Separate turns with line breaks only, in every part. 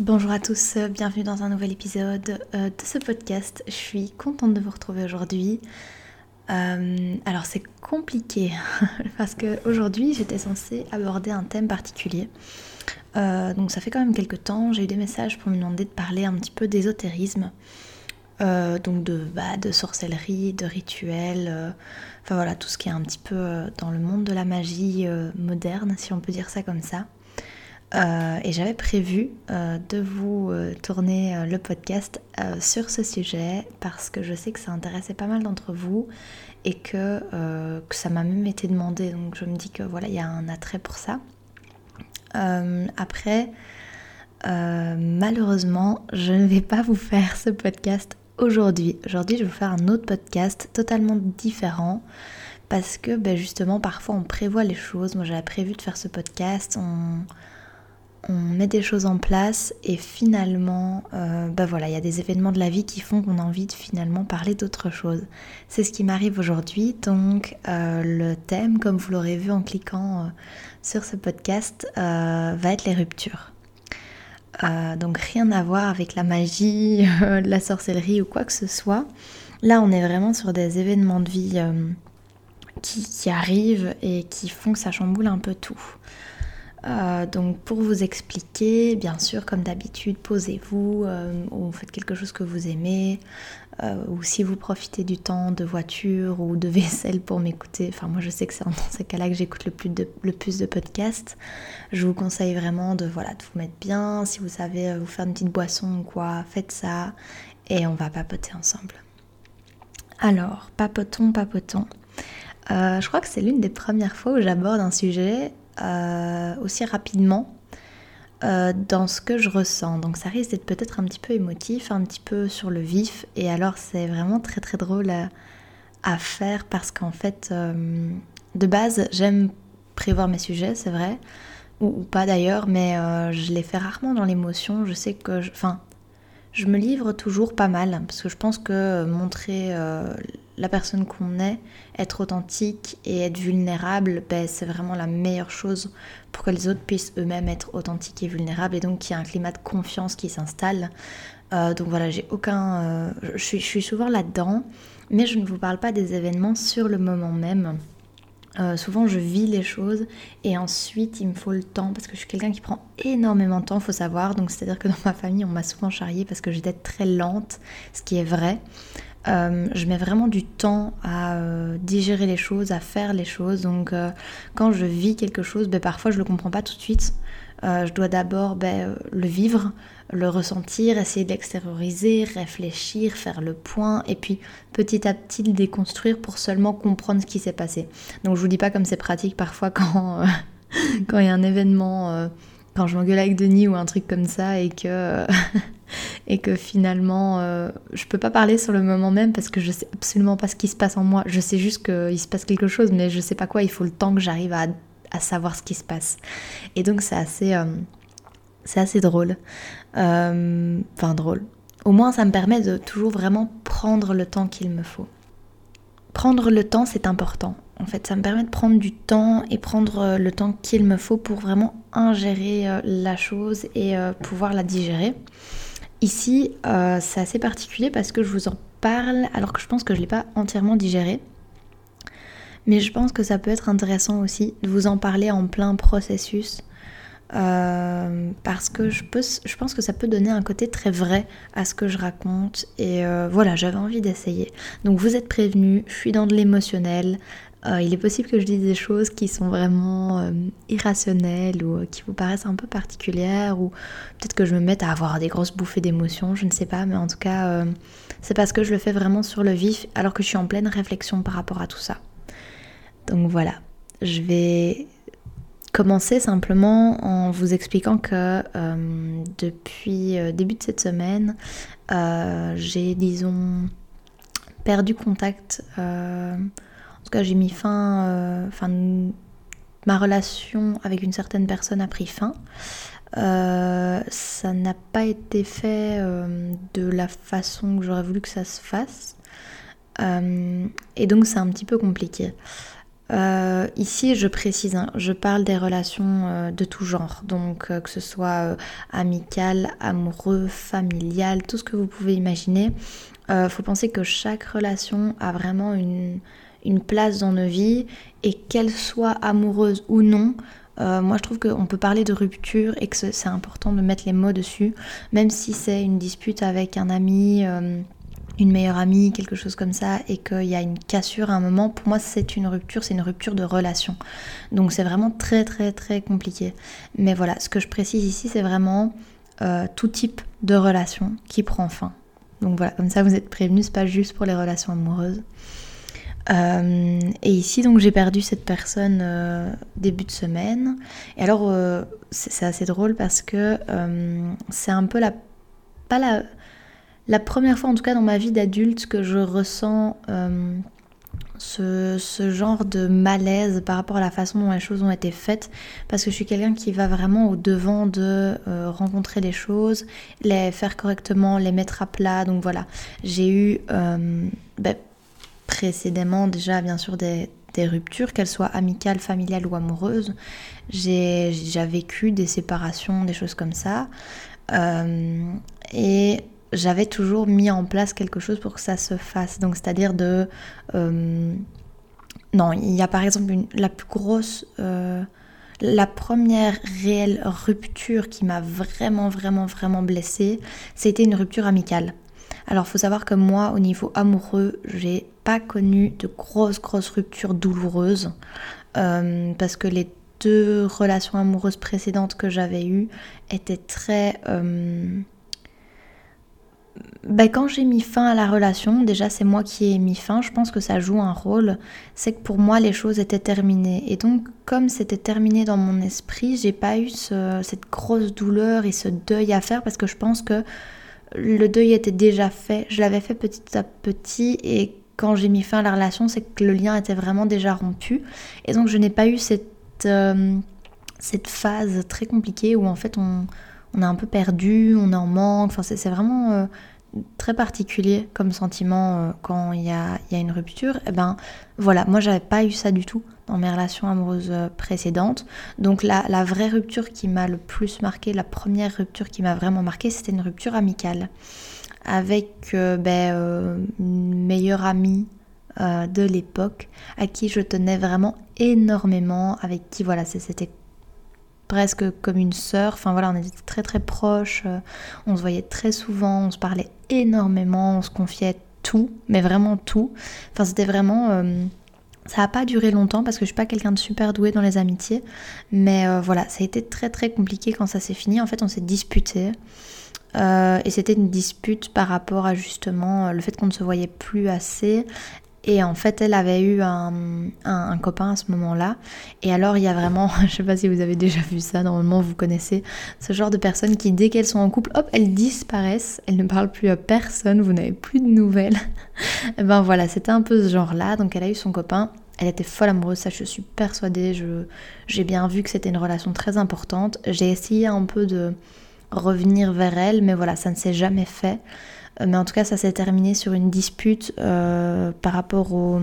Bonjour à tous, bienvenue dans un nouvel épisode euh, de ce podcast. Je suis contente de vous retrouver aujourd'hui. Euh, alors c'est compliqué parce qu'aujourd'hui j'étais censée aborder un thème particulier. Euh, donc ça fait quand même quelques temps, j'ai eu des messages pour me demander de parler un petit peu d'ésotérisme. donc de, bah, de sorcellerie, de rituels, enfin voilà, tout ce qui est un petit peu dans le monde de la magie moderne, si on peut dire ça comme ça. Euh, et j'avais prévu euh, de vous euh, tourner le podcast sur ce sujet parce que je sais que ça intéressait pas mal d'entre vous et que, ça m'a même été demandé. Donc je me dis que voilà, il y a un attrait pour ça. après, malheureusement, je ne vais pas vous faire ce podcast aujourd'hui. Aujourd'hui, je vais vous faire un autre podcast totalement différent parce que ben, justement, parfois on prévoit les choses. Moi, j'avais prévu de faire ce podcast. On on met des choses en place et finalement, euh, bah il y a des événements de la vie qui font qu'on a envie de finalement parler d'autre chose. C'est ce qui m'arrive aujourd'hui, donc euh, le thème, comme vous l'aurez vu en cliquant euh, sur ce podcast, va être les ruptures. donc rien à voir avec la magie, la sorcellerie ou quoi que ce soit. Là, on est vraiment sur des événements de vie qui arrivent et qui font que ça chamboule un peu tout. Euh, donc pour vous expliquer, bien sûr, comme d'habitude, posez-vous euh, ou faites quelque chose que vous aimez, euh, ou si vous profitez du temps de voiture ou de vaisselle pour m'écouter, enfin moi je sais que c'est dans ces cas-là que j'écoute le, plus de, le plus de podcasts, je vous conseille vraiment de, voilà, de vous mettre bien, si vous savez vous faire une petite boisson ou quoi, faites ça et on va papoter ensemble. Alors, papotons, papotons. je crois que c'est l'une des premières fois où j'aborde un sujet euh, aussi rapidement euh, dans ce que je ressens. Donc ça risque d'être peut-être un petit peu émotif, un petit peu sur le vif. Et alors c'est vraiment très très drôle à, faire parce qu'en fait, euh, de base, j'aime prévoir mes sujets, c'est vrai. Ou, pas d'ailleurs, mais je les fais rarement dans l'émotion. Je sais que... Enfin, je me livre toujours pas mal parce que je pense que montrer la personne qu'on est, être authentique et être vulnérable, ben, c'est vraiment la meilleure chose pour que les autres puissent eux-mêmes être authentiques et vulnérables et donc qu'il y ait un climat de confiance qui s'installe. Euh, donc voilà, j'ai aucun. Euh, je, suis, je, suis, souvent là-dedans, mais je ne vous parle pas des événements sur le moment même. Euh, souvent je vis les choses et ensuite il me faut le temps parce que je suis quelqu'un qui prend énormément de temps, faut savoir. Donc c'est-à-dire que dans ma famille on m'a souvent charriée parce que j'étais très lente, ce qui est vrai. Euh, je mets vraiment du temps à euh, digérer les choses, à faire les choses. Donc euh, quand je vis quelque chose, ben, parfois je ne le comprends pas tout de suite. je dois d'abord ben, le vivre, le ressentir, essayer de l'extérioriser, réfléchir, faire le point et puis petit à petit le déconstruire pour seulement comprendre ce qui s'est passé. Donc je vous dis pas comme c'est pratique parfois quand quand il y a un événement quand je m'engueule avec Denis ou un truc comme ça et que et que finalement euh, je peux pas parler sur le moment même parce que je sais absolument pas ce qui se passe en moi. Je sais juste qu'il se passe quelque chose, mais je sais pas quoi. Il faut le temps que j'arrive à, savoir ce qui se passe. Et donc c'est assez, euh, assez drôle. Euh, enfin drôle. Au moins ça me permet de toujours vraiment prendre le temps qu'il me faut. Prendre le temps, c'est important. En fait, ça me permet de prendre du temps et prendre le temps qu'il me faut pour vraiment ingérer la chose et pouvoir la digérer. Ici, euh, c'est assez particulier parce que je vous en parle alors que je pense que je ne l'ai pas entièrement digéré. Mais je pense que ça peut être intéressant aussi de vous en parler en plein processus. Euh, parce que je, pense que ça peut donner un côté très vrai à ce que je raconte. Et euh, voilà, j'avais envie d'essayer. Donc vous êtes prévenus, je suis dans de l'émotionnel. Euh, il est possible que je dise des choses qui sont vraiment euh, irrationnelles ou euh, qui vous paraissent un peu particulières ou peut-être que je me mette à avoir des grosses bouffées d'émotions, je ne sais pas, mais en tout cas, c'est parce que je le fais vraiment sur le vif alors que je suis en pleine réflexion par rapport à tout ça. Donc voilà, je vais commencer simplement en vous expliquant que depuis début de cette semaine, j'ai, disons, perdu contact tout cas, j'ai mis fin, euh, ma relation avec une certaine personne a pris fin. Euh, ça n'a pas été fait euh, de la façon que j'aurais voulu que ça se fasse. et donc c'est un petit peu compliqué. Euh, ici, je précise, hein, je parle des relations euh, de tout genre, donc euh, que ce soit amical, amoureux, familial, tout ce que vous pouvez imaginer. Il faut penser que chaque relation a vraiment une, une place dans nos vies et qu'elle soit amoureuse ou non, moi je trouve qu'on peut parler de rupture et que c'est important de mettre les mots dessus, même si c'est une dispute avec un ami une meilleure amie, quelque chose comme ça, et qu'il y a une cassure à un moment, pour moi c'est une rupture, c'est une rupture de relation. Donc c'est vraiment très très très compliqué. Mais voilà, ce que je précise ici, c'est vraiment euh, tout type de relation qui prend fin. Donc voilà, comme ça vous êtes prévenus, c'est pas juste pour les relations amoureuses. Euh, et ici, donc, j'ai perdu cette personne euh, début de semaine. Et alors, c'est assez drôle parce que c'est un peu la. Pas la la première fois, en tout cas dans ma vie d'adulte, que je ressens euh, ce, genre de malaise par rapport à la façon dont les choses ont été faites, parce que je suis quelqu'un qui va vraiment au devant de euh, rencontrer les choses, les faire correctement, les mettre à plat. Donc voilà, j'ai eu euh, ben, précédemment déjà bien sûr des, ruptures, qu'elles soient amicales, familiales ou amoureuses. J'ai déjà vécu des séparations, des choses comme ça. et j'avais toujours mis en place quelque chose pour que ça se fasse. Donc, c'est-à-dire de. Euh, non, il y a par exemple la plus grosse. Euh, la première réelle rupture qui m'a vraiment, vraiment, vraiment blessée, c'était une rupture amicale. Alors, faut savoir que moi, au niveau amoureux, j'ai pas connu de grosses, grosses ruptures douloureuses. Euh, parce que les deux relations amoureuses précédentes que j'avais eues étaient très ben, quand j'ai mis fin à la relation, déjà c'est moi qui ai mis fin, je pense que ça joue un rôle, c'est que pour moi les choses étaient terminées. Et donc comme c'était terminé dans mon esprit, j'ai pas eu cette grosse douleur et ce deuil à faire parce que je pense que le deuil était déjà fait, je l'avais fait petit à petit et quand j'ai mis fin à la relation, c'est que le lien était vraiment déjà rompu. Et donc je n'ai pas eu cette, euh, cette phase très compliquée où en fait on, on est un peu perdu, on en manque, enfin c'est vraiment... Euh, très particulier comme sentiment euh, quand il y a, une rupture, et eh ben voilà, moi j'avais pas eu ça du tout dans mes relations amoureuses précédentes. Donc la, la vraie rupture qui m'a le plus marqué, la première rupture qui m'a vraiment marqué, c'était une rupture amicale avec euh, ben, une meilleure amie de l'époque à qui je tenais vraiment énormément, avec qui voilà, c'était presque comme une sœur. Enfin voilà, on était très très proches, euh, on se voyait très souvent, on se parlait énormément, on se confiait tout, mais vraiment tout. Enfin c'était vraiment... Euh, ça n'a pas duré longtemps parce que je suis pas quelqu'un de super doué dans les amitiés, mais euh, voilà, ça a été très très compliqué quand ça s'est fini. En fait, on s'est disputé. Et c'était une dispute par rapport à justement le fait qu'on ne se voyait plus assez et en fait, elle avait eu un, copain à ce moment-là. Et alors, il y a vraiment, je sais pas si vous avez déjà vu ça, normalement vous connaissez ce genre de personnes qui, dès qu'elles sont en couple, hop, elles disparaissent, elles ne parlent plus à personne, vous n'avez plus de nouvelles. et ben voilà, c'était un peu ce genre-là. Donc, elle a eu son copain. Elle était folle amoureuse, ça je suis persuadée. J'ai bien vu que c'était une relation très importante. J'ai essayé un peu de revenir vers elle, mais voilà, ça ne s'est jamais fait. Euh, mais en tout cas, ça s'est terminé sur une dispute euh, par rapport au,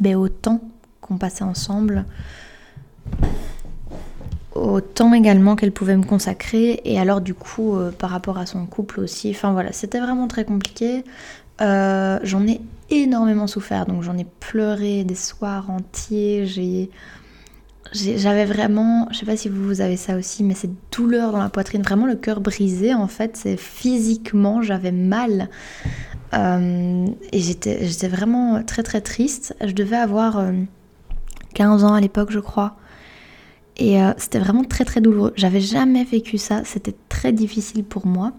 ben, au temps qu'on passait ensemble, au temps également qu'elle pouvait me consacrer, et alors du coup, euh, par rapport à son couple aussi. Enfin voilà, c'était vraiment très compliqué. j'en ai énormément souffert, donc j'en ai pleuré des soirs entiers, j'ai j'avais vraiment, je sais pas si vous avez ça aussi, mais cette douleur dans la poitrine, vraiment le cœur brisé en fait, c'est physiquement, j'avais mal. Euh, et j'étais vraiment très très triste. Je devais avoir 15 euh, ans à l'époque, je crois. Et euh, c'était vraiment très très douloureux. J'avais jamais vécu ça, c'était très difficile pour moi.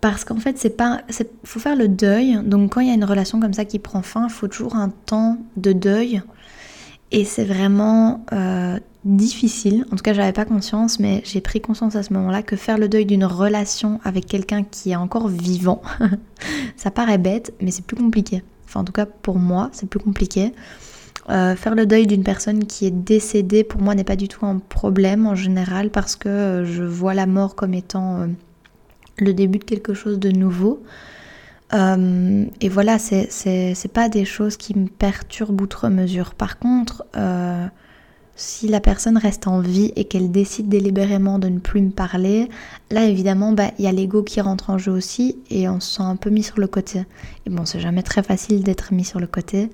parce qu'en fait, c'est pas. faut faire le deuil. Donc, quand il y a une relation comme ça qui prend fin, il faut toujours un temps de deuil et c'est vraiment euh, difficile, en tout cas j'avais pas conscience, mais j'ai pris conscience à ce moment-là que faire le deuil d'une relation avec quelqu'un qui est encore vivant, ça paraît bête, mais c'est plus compliqué. Enfin en tout cas pour moi c'est plus compliqué. Euh, faire le deuil d'une personne qui est décédée pour moi n'est pas du tout un problème en général parce que euh, je vois la mort comme étant le début de quelque chose de nouveau. Euh, et voilà, c'est pas des choses qui me perturbent outre mesure. Par contre, euh, si la personne reste en vie et qu'elle décide délibérément de ne plus me parler, là évidemment, bah, il y a l'ego qui rentre en jeu aussi et on se sent un peu mis sur le côté. Et bon, c'est jamais très facile d'être mis sur le côté.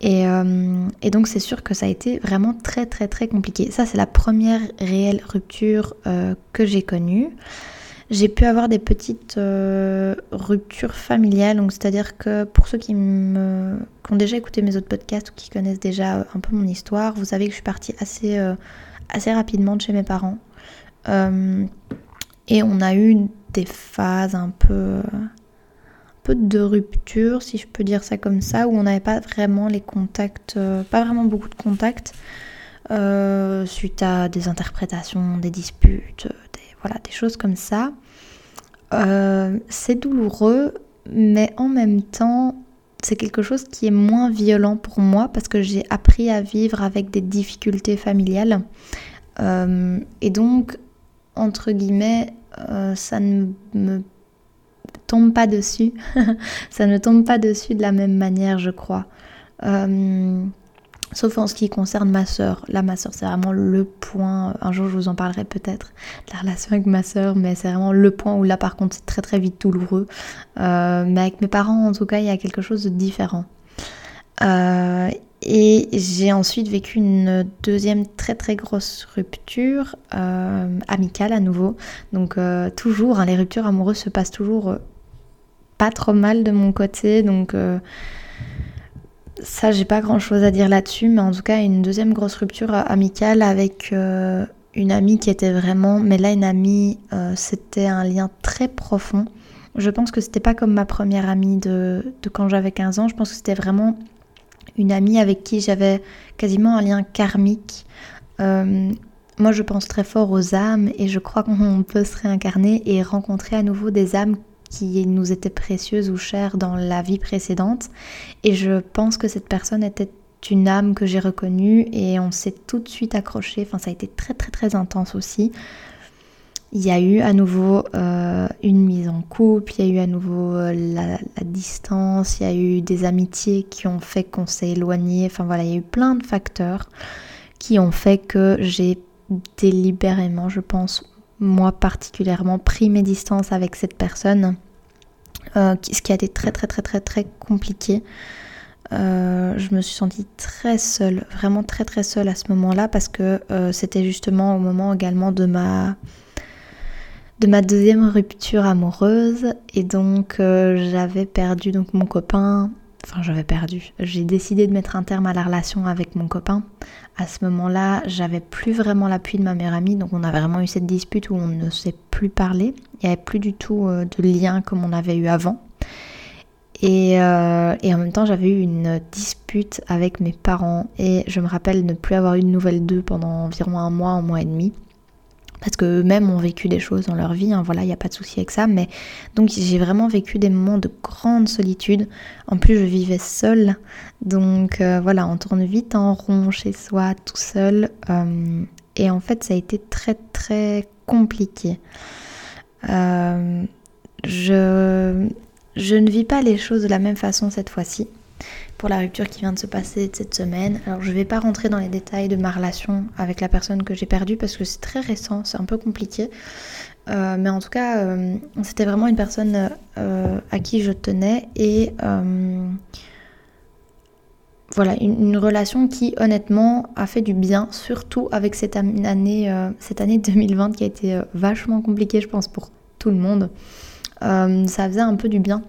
Et, euh, et donc c'est sûr que ça a été vraiment très très très compliqué. Ça c'est la première réelle rupture que j'ai connue. J'ai pu avoir des petites euh, ruptures familiales, donc c'est-à-dire que pour ceux qui, ont déjà écouté mes autres podcasts ou qui connaissent déjà un peu mon histoire, vous savez que je suis partie assez, euh, assez rapidement de chez mes parents. Euh, et on a eu des phases un peu, un peu de rupture, si je peux dire ça comme ça, où on n'avait pas vraiment les contacts, pas vraiment beaucoup de contacts, suite à des interprétations, des disputes, voilà, des choses comme ça. Euh, c'est douloureux, mais en même temps, c'est quelque chose qui est moins violent pour moi parce que j'ai appris à vivre avec des difficultés familiales. Euh, et donc, entre guillemets, euh, ça ne me tombe pas dessus. ça ne tombe pas dessus de la même manière, je crois. Sauf en ce qui concerne ma soeur. Là, ma soeur, c'est vraiment le point. Un jour, je vous en parlerai peut-être, la relation avec ma soeur, mais c'est vraiment le point où là, par contre, c'est très très vite douloureux. Euh, mais avec mes parents, en tout cas, il y a quelque chose de différent. Euh, et j'ai ensuite vécu une deuxième très très grosse rupture euh, amicale à nouveau. Donc, toujours, hein, les ruptures amoureuses se passent toujours pas trop mal de mon côté. Donc, ça, j'ai pas grand chose à dire là-dessus, mais en tout cas, une deuxième grosse rupture amicale avec euh, une amie qui était vraiment, mais là, une amie, euh, c'était un lien très profond. Je pense que c'était pas comme ma première amie de, quand j'avais 15 ans, je pense que c'était vraiment une amie avec qui j'avais quasiment un lien karmique. Euh, moi, je pense très fort aux âmes et je crois qu'on peut se réincarner et rencontrer à nouveau des âmes qui nous était précieuse ou chère dans la vie précédente. Et je pense que cette personne était une âme que j'ai reconnue et on s'est tout de suite accroché. Enfin, ça a été très très très intense aussi. Il y a eu à nouveau euh, une mise en couple, il y a eu à nouveau euh, la, distance, il y a eu des amitiés qui ont fait qu'on s'est éloigné. Enfin voilà, il y a eu plein de facteurs qui ont fait que j'ai délibérément, je pense, moi particulièrement, pris mes distances avec cette personne, euh, ce qui a été très très très très très compliqué. Euh, je me suis sentie très seule, vraiment très très seule à ce moment-là parce que euh, c'était justement au moment également de ma de ma deuxième rupture amoureuse et donc j'avais perdu donc mon copain enfin j'avais perdu. J'ai décidé de mettre un terme à la relation avec mon copain. À ce moment-là, j'avais plus vraiment l'appui de ma meilleure amie, donc on a vraiment eu cette dispute où on ne s'est plus parlé. Il n'y avait plus du tout euh, de lien comme on avait eu avant. Et, euh, et en même temps, j'avais eu une dispute avec mes parents et je me rappelle ne plus avoir eu de nouvelles d'eux pendant environ un mois, un mois et demi parce qu'eux-mêmes ont vécu des choses dans leur vie, hein, voilà, il n'y a pas de souci avec ça, mais donc j'ai vraiment vécu des moments de grande solitude. En plus, je vivais seule, donc euh, voilà, on tourne vite en rond chez soi, tout seul, euh, et en fait, ça a été très très compliqué. Euh, je, je ne vis pas les choses de la même façon cette fois-ci pour la rupture qui vient de se passer cette semaine. Alors je ne vais pas rentrer dans les détails de ma relation avec la personne que j'ai perdue parce que c'est très récent, c'est un peu compliqué. Euh, mais en tout cas, euh, c'était vraiment une personne euh, à qui je tenais et voilà, une, relation qui honnêtement a fait du bien, surtout avec cette année, cette année 2020 qui a été vachement compliquée, je pense, pour tout le monde. ça faisait un peu du bien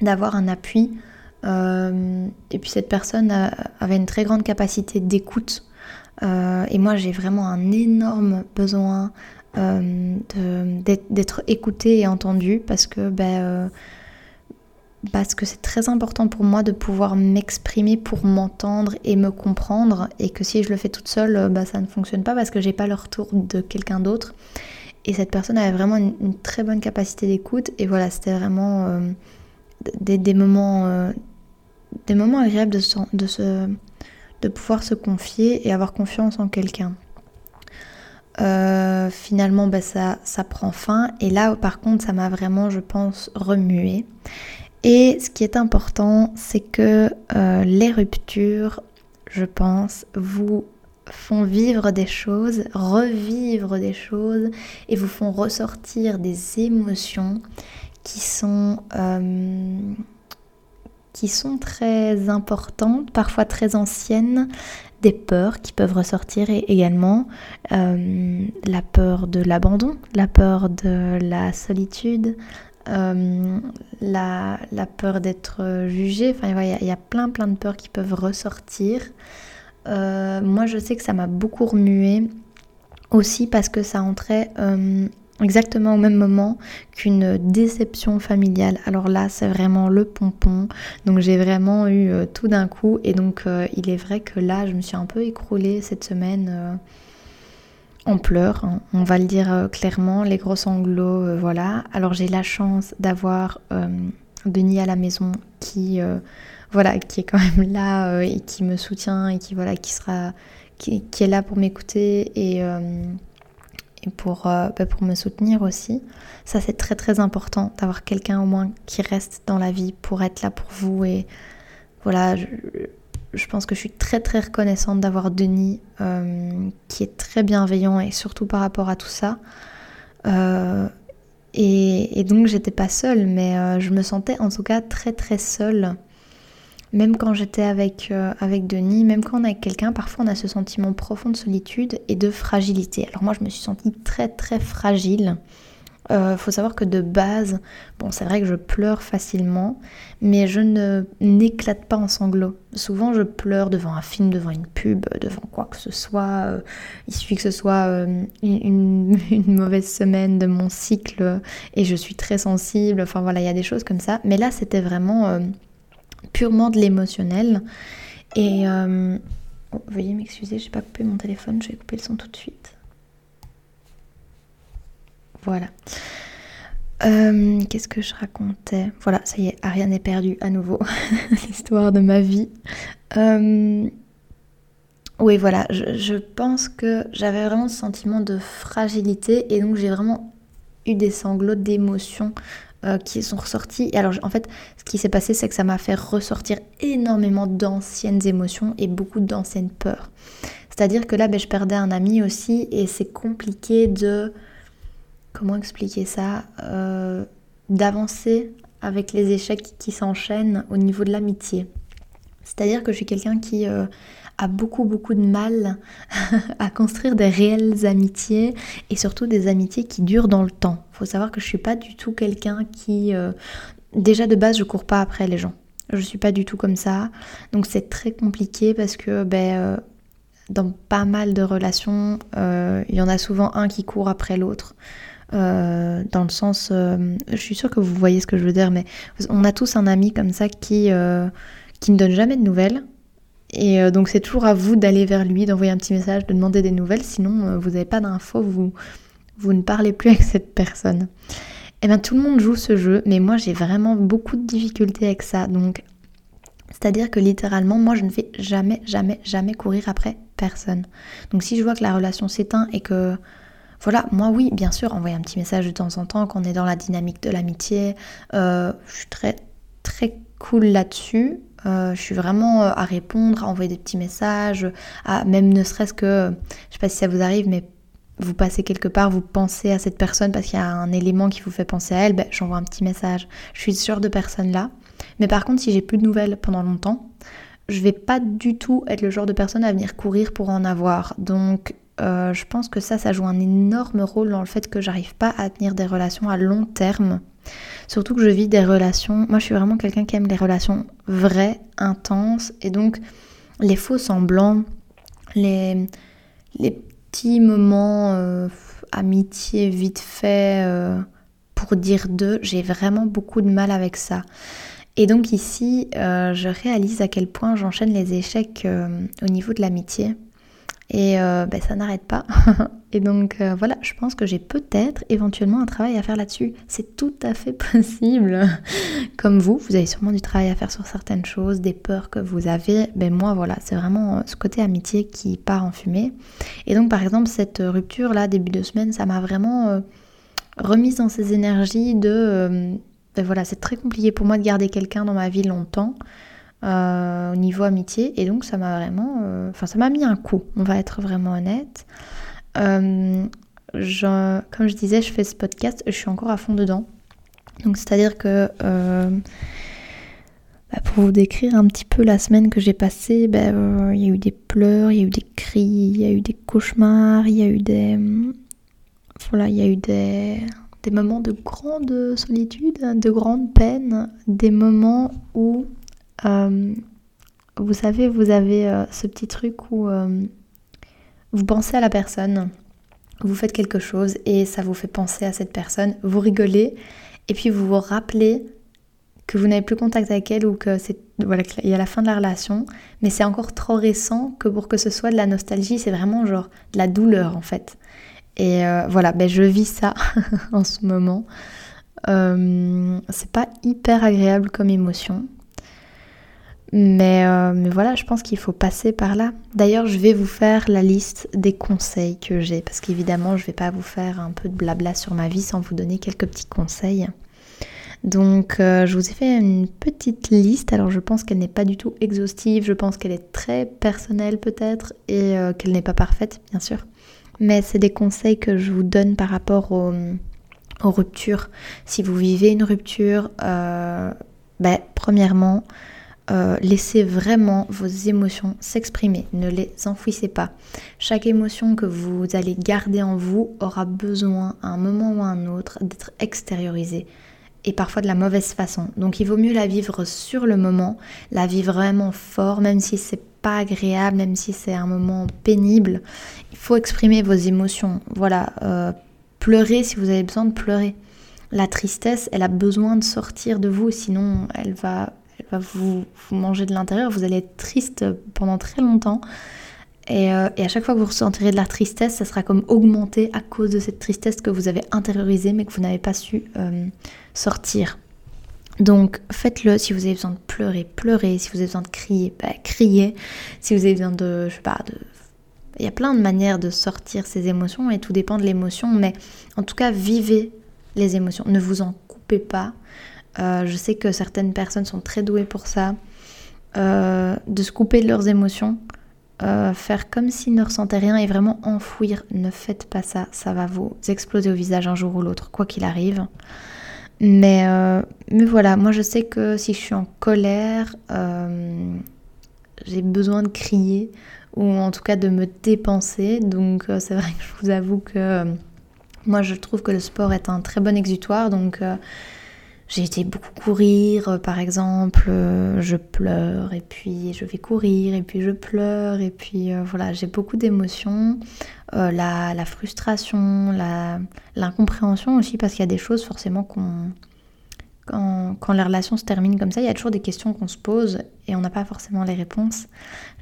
d'avoir un appui et puis cette personne avait une très grande capacité d'écoute. Euh, et moi j'ai vraiment un énorme besoin euh, d'être écoutée et entendue parce que ben, parce c'est très important pour moi de pouvoir m'exprimer pour m'entendre et me comprendre et que si je le fais toute seule, bah, ça ne fonctionne pas parce que j'ai pas le retour de quelqu'un d'autre. Et cette personne avait vraiment une, très bonne capacité d'écoute et voilà, c'était vraiment des, moments des moments agréables de, se, de pouvoir se confier et avoir confiance en quelqu'un. Euh, finalement, bah, ça, ça prend fin. Et là, par contre, ça m'a vraiment, je pense, remué. Et ce qui est important, c'est que euh, les ruptures, je pense, vous font vivre des choses, revivre des choses et vous font ressortir des émotions qui sont, euh, qui sont très importantes, parfois très anciennes, des peurs qui peuvent ressortir également, euh, la peur de l'abandon, la peur de la solitude, euh, la, peur d'être jugé, enfin il y, a plein plein de peurs qui peuvent ressortir. moi je sais que ça m'a beaucoup remué aussi parce que ça entrait exactement au même moment qu'une déception familiale. Alors là, c'est vraiment le pompon. Donc j'ai vraiment eu euh, tout d'un coup. Et donc euh, il est vrai que là, je me suis un peu écroulée cette semaine euh, en pleurs. Hein. On va le dire clairement, les gros sanglots, voilà. Alors j'ai la chance d'avoir Denis à la maison qui, voilà, qui est quand même là et qui me soutient et qui, voilà, qui sera, qui est là pour m'écouter et et pour, euh, bah, pour me soutenir aussi. Ça, c'est très très important d'avoir quelqu'un au moins qui reste dans la vie pour être là pour vous. Et voilà, je, pense que je suis très très reconnaissante d'avoir Denis euh, qui est très bienveillant et surtout par rapport à tout ça. Euh, et, et, donc, j'étais pas seule, mais je me sentais en tout cas très très seule même quand j'étais avec, euh, avec Denis, même quand on est avec quelqu'un, parfois on a ce sentiment profond de solitude et de fragilité. Alors moi je me suis sentie très très fragile. Il euh, faut savoir que de base, bon c'est vrai que je pleure facilement, mais je ne n'éclate pas en sanglots. Souvent je pleure devant un film, devant une pub, devant quoi que ce soit. Euh, il suffit que ce soit une, une, mauvaise semaine de mon cycle et je suis très sensible. Enfin voilà, il y a des choses comme ça. Mais là c'était vraiment purement de l'émotionnel. Et oh, veuillez m'excuser, j'ai pas coupé mon téléphone, je vais couper le son tout de suite. Voilà. Euh, qu'est-ce que je racontais? Voilà, ça y est, rien n'est perdu à nouveau. L'histoire de ma vie. Euh, oui, voilà, je pense que j'avais vraiment ce sentiment de fragilité et donc j'ai vraiment eu des sanglots d'émotion euh, qui sont ressortis. Et alors, en fait, ce qui s'est passé, c'est que ça m'a fait ressortir énormément d'anciennes émotions et beaucoup d'anciennes peurs. C'est-à-dire que là, ben, je perdais un ami aussi et c'est compliqué de... Comment expliquer ça euh, D'avancer avec les échecs qui s'enchaînent au niveau de l'amitié. C'est-à-dire que je suis quelqu'un qui euh, a beaucoup beaucoup de mal à construire des réelles amitiés et surtout des amitiés qui durent dans le temps. Il faut savoir que je suis pas du tout quelqu'un qui euh, déjà de base je cours pas après les gens. Je suis pas du tout comme ça. Donc c'est très compliqué parce que ben euh, dans pas mal de relations, euh, il y en a souvent un qui court après l'autre. dans le sens, je suis sûre que vous voyez ce que je veux dire, mais on a tous un ami comme ça qui, qui ne donne jamais de nouvelles, et euh, donc c'est toujours à vous d'aller vers lui, d'envoyer un petit message, de demander des nouvelles, sinon euh, vous n'avez pas d'infos, vous, vous ne parlez plus avec cette personne. Et eh bien tout le monde joue ce jeu, mais moi j'ai vraiment beaucoup de difficultés avec ça. Donc c'est-à-dire que littéralement, moi je ne fais jamais, jamais, jamais courir après personne. Donc si je vois que la relation s'éteint et que voilà, moi oui, bien sûr, envoyer un petit message de temps en temps quand on est dans la dynamique de l'amitié. Euh, je suis très très cool là-dessus. Euh, je suis vraiment euh, à répondre, à envoyer des petits messages, même ne serait-ce que, je sais pas si ça vous arrive, mais vous passez quelque part, vous pensez à cette personne parce qu'il y a un élément qui vous fait penser à elle, ben, j'envoie un petit message. Je suis sûre de personne là. Mais par contre, si j'ai plus de nouvelles pendant longtemps, je vais pas du tout être le genre de personne à venir courir pour en avoir. Donc, euh, je pense que ça, ça joue un énorme rôle dans le fait que j'arrive pas à tenir des relations à long terme Surtout que je vis des relations. Moi, je suis vraiment quelqu'un qui aime les relations vraies, intenses. Et donc, les faux semblants, les, les petits moments euh, amitié vite fait euh, pour dire deux, j'ai vraiment beaucoup de mal avec ça. Et donc ici, euh, je réalise à quel point j'enchaîne les échecs au niveau de l'amitié. Et euh, ben, ça n'arrête pas. et donc euh, voilà, je pense que j'ai peut-être éventuellement un travail à faire là-dessus. C'est tout à fait possible. Comme vous, vous avez sûrement du travail à faire sur certaines choses, des peurs que vous avez. Ben moi voilà, c'est vraiment euh, ce côté amitié qui part en fumée. Et donc par exemple, cette rupture là, début de semaine, ça m'a vraiment remise dans ces énergies de voilà, c'est très compliqué pour moi de garder quelqu'un dans ma vie longtemps. Au niveau amitié. Et donc ça m'a vraiment enfin ça m'a mis un coup on va être vraiment honnête. Comme je disais je fais ce podcast je suis encore à fond dedans. Donc c'est-à-dire que euh, bah, pour vous décrire un petit peu la semaine que j'ai passée, bah, euh, il y a eu des pleurs, il y a eu des cris, il y a eu des cauchemars, il y a eu des voilà, il y a eu des, des moments de grande solitude, de grande peine, des moments où euh, vous savez, vous avez ce petit truc où vous pensez à la personne, vous faites quelque chose et ça vous fait penser à cette personne, vous rigolez et puis vous vous rappelez que vous n'avez plus contact avec elle ou que c'est voilà qu'il y a la fin de la relation, mais c'est encore trop récent que pour que ce soit de la nostalgie, c'est vraiment genre de la douleur en fait. Et euh, voilà, ben je vis ça en ce moment. Euh, c'est pas hyper agréable comme émotion. Mais, euh, mais voilà, je pense qu'il faut passer par là. D'ailleurs, je vais vous faire la liste des conseils que j'ai, parce qu'évidemment, je vais pas vous faire un peu de blabla sur ma vie sans vous donner quelques petits conseils. Donc, euh, je vous ai fait une petite liste. Alors, je pense qu'elle n'est pas du tout exhaustive, je pense qu'elle est très personnelle peut-être, et euh, qu'elle n'est pas parfaite, bien sûr. Mais c'est des conseils que je vous donne par rapport aux, ruptures. Si vous vivez une rupture, ben, premièrement, euh, laissez vraiment vos émotions s'exprimer, ne les enfouissez pas. Chaque émotion que vous allez garder en vous aura besoin à un moment ou à un autre d'être extériorisée et parfois de la mauvaise façon. Donc il vaut mieux la vivre sur le moment, la vivre vraiment fort, même si c'est pas agréable, même si c'est un moment pénible. Il faut exprimer vos émotions. Voilà, euh, pleurez si vous avez besoin de pleurer. La tristesse, elle a besoin de sortir de vous, sinon elle va va vous, manger de l'intérieur, vous allez être triste pendant très longtemps. Euh, et, à chaque fois que vous ressentirez de la tristesse, ça sera comme augmenté à cause de cette tristesse que vous avez intériorisée mais que vous n'avez pas su euh, sortir. Donc faites-le si vous avez besoin de pleurer, pleurez. Si vous avez besoin de crier, bah, criez. Si vous avez besoin de, je sais pas, de... Il y a plein de manières de sortir ces émotions et tout dépend de l'émotion. Mais en tout cas, vivez les émotions. Ne vous en coupez pas. Euh, je sais que certaines personnes sont très douées pour ça. Euh, de se couper de leurs émotions, euh, faire comme s'ils ne ressentaient rien et vraiment enfouir. Ne faites pas ça, ça va vous exploser au visage un jour ou l'autre, quoi qu'il arrive. Mais, mais voilà, moi je sais que si je suis en colère, j'ai besoin de crier ou en tout cas de me dépenser. Donc c'est vrai que je vous avoue que moi je trouve que le sport est un très bon exutoire. Donc j'ai été beaucoup courir, euh, par exemple, euh, je pleure et puis je vais courir et puis je pleure et puis euh, voilà, j'ai beaucoup d'émotions, la, frustration, l'incompréhension aussi parce qu'il y a des choses forcément qu'on... Quand, quand, les relations se terminent comme ça, il y a toujours des questions qu'on se pose et on n'a pas forcément les réponses.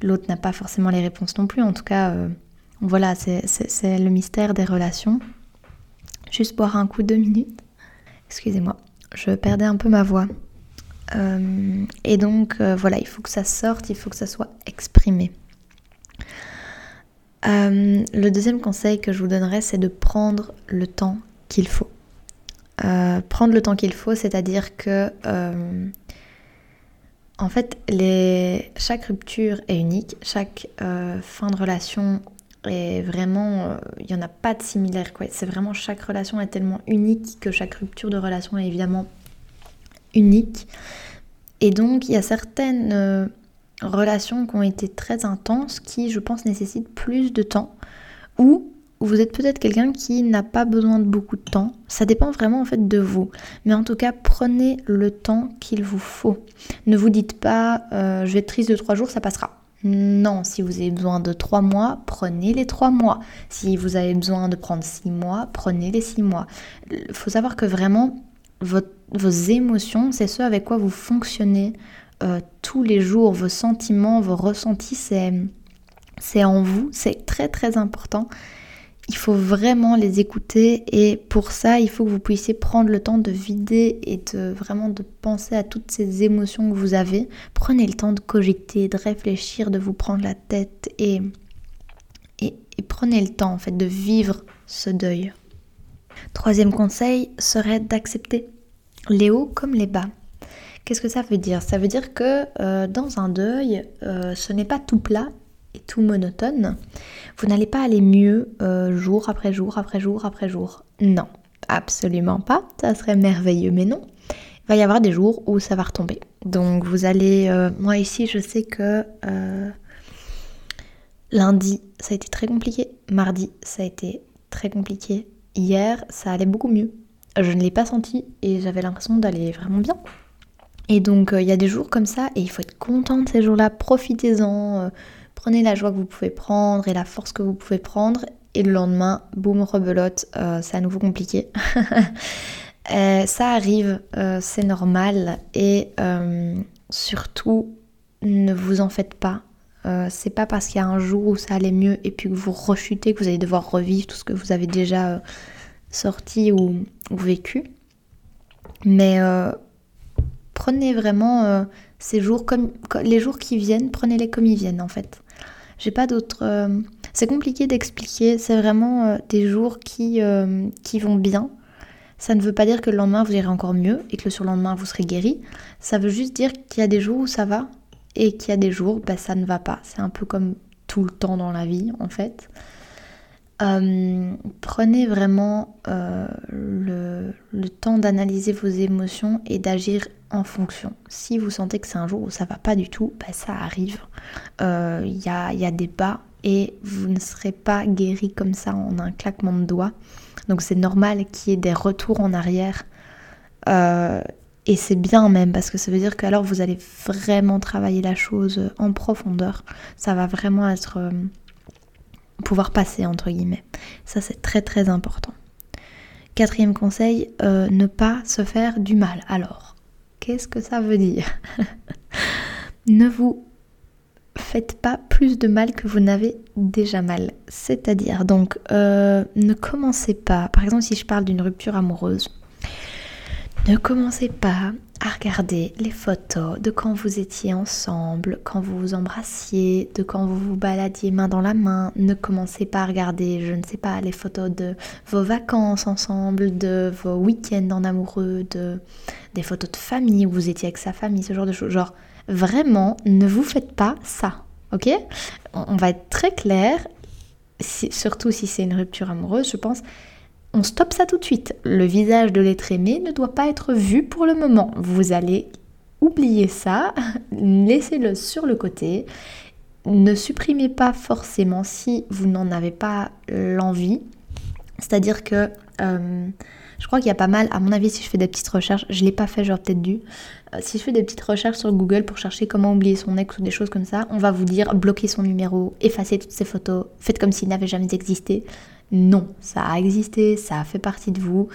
L'autre n'a pas forcément les réponses non plus. En tout cas, voilà, c'est le mystère des relations. Juste boire un coup deux minutes. Excusez-moi je perdais un peu ma voix. Euh, et donc euh, voilà, il faut que ça sorte, il faut que ça soit exprimé. Euh, le deuxième conseil que je vous donnerais, c'est de prendre le temps qu'il faut. prendre le temps qu'il faut, c'est-à-dire que en fait, chaque rupture est unique, chaque fin de relation est vraiment, il n'y en a pas de similaire. C'est vraiment chaque relation est tellement unique que chaque rupture de relation est évidemment unique. Et donc, il y a certaines euh, relations qui ont été très intenses qui, je pense, nécessitent plus de temps. Ou vous êtes peut-être quelqu'un qui n'a pas besoin de beaucoup de temps. Ça dépend vraiment en fait de vous. Mais en tout cas, prenez le temps qu'il vous faut. Ne vous dites pas, euh, je vais être triste de trois jours, ça passera. Non, si vous avez besoin de trois mois, prenez les trois mois. Si vous avez besoin de prendre six mois, prenez les six mois. Il faut savoir que vraiment, vos émotions, c'est ce avec quoi vous fonctionnez euh, tous les jours, vos sentiments, vos ressentis, c'est en vous, c'est très très important. Il faut vraiment les écouter et pour ça, il faut que vous puissiez prendre le temps de vider et de vraiment de penser à toutes ces émotions que vous avez. Prenez le temps de cogiter, de réfléchir, de vous prendre la tête et, et, prenez le temps en fait de vivre ce deuil. Troisième conseil serait d'accepter les hauts comme les bas. Qu'est-ce que ça veut dire? Ça veut dire que euh, dans un deuil, euh, ce n'est pas tout plat et tout monotone. Vous n'allez pas aller mieux euh, jour après jour après jour après jour. Non, absolument pas. Ça serait merveilleux, mais non. Il va y avoir des jours où ça va retomber. Donc vous allez... moi ici, je sais que lundi, ça a été très compliqué. Mardi, ça a été très compliqué. Hier, ça allait beaucoup mieux. Je ne l'ai pas senti et j'avais l'impression d'aller vraiment bien. Et donc euh, il y a des jours comme ça et il faut être content de ces jours-là, profitez-en, euh, prenez la joie que vous pouvez prendre et la force que vous pouvez prendre. Et le lendemain, boum, rebelote, euh, c'est à nouveau compliqué. ça arrive, c'est normal. Et surtout, ne vous en faites pas. c'est pas parce qu'il y a un jour où ça allait mieux et puis que vous rechutez que vous allez devoir revivre tout ce que vous avez déjà sorti ou, ou vécu. Mais prenez vraiment euh, ces jours comme, les jours qui viennent, prenez-les comme ils viennent en fait. J'ai pas d'autres. Euh, c'est compliqué d'expliquer. C'est vraiment euh, des jours qui, qui vont bien. Ça ne veut pas dire que le lendemain vous irez encore mieux et que le surlendemain vous serez guéri. Ça veut juste dire qu'il y a des jours où ça va et qu'il y a des jours où bah, ça ne va pas. C'est un peu comme tout le temps dans la vie en fait. Prenez vraiment le, le, temps d'analyser vos émotions et d'agir en fonction. Si vous sentez que c'est un jour où ça va pas du tout, bah, ça arrive. Il euh, y, a, des bas et vous ne serez pas guéri comme ça en un claquement de doigts. Donc c'est normal qu'il y ait des retours en arrière. Euh, et c'est bien même parce que ça veut dire qu'alors vous allez vraiment travailler la chose en profondeur. Ça va vraiment être euh, pouvoir passer entre guillemets. Ça c'est très très important. Quatrième conseil, ne pas se faire du mal. Alors, Qu'est-ce que ça veut dire? Ne vous faites pas plus de mal que vous n'avez déjà mal. C'est-à-dire, donc, euh, ne commencez pas, par exemple si je parle d'une rupture amoureuse, ne commencez pas à regarder les photos de quand vous étiez ensemble, quand vous vous embrassiez, de quand vous vous baladiez main dans la main. Ne commencez pas à regarder, je ne sais pas, les photos de vos vacances ensemble, de vos week-ends en amoureux, de des photos de famille où vous étiez avec sa famille, ce genre de choses. Genre, vraiment, ne vous faites pas ça, ok? On va être très clair, surtout si c'est une rupture amoureuse, je pense on stoppe ça tout de suite. Le visage de l'être aimé ne doit pas être vu pour le moment. Vous allez oublier ça, laissez-le sur le côté. Ne supprimez pas forcément si vous n'en avez pas l'envie. C'est-à-dire que euh, je crois qu'il y a pas mal, à mon avis, si je fais des petites recherches, je l'ai pas fait, j'aurais peut-être dû. Euh, si je fais des petites recherches sur Google pour chercher comment oublier son ex ou des choses comme ça, on va vous dire bloquer son numéro, effacer toutes ses photos, faites comme s'il n'avait jamais existé. Non, ça a existé, ça a fait partie de vous.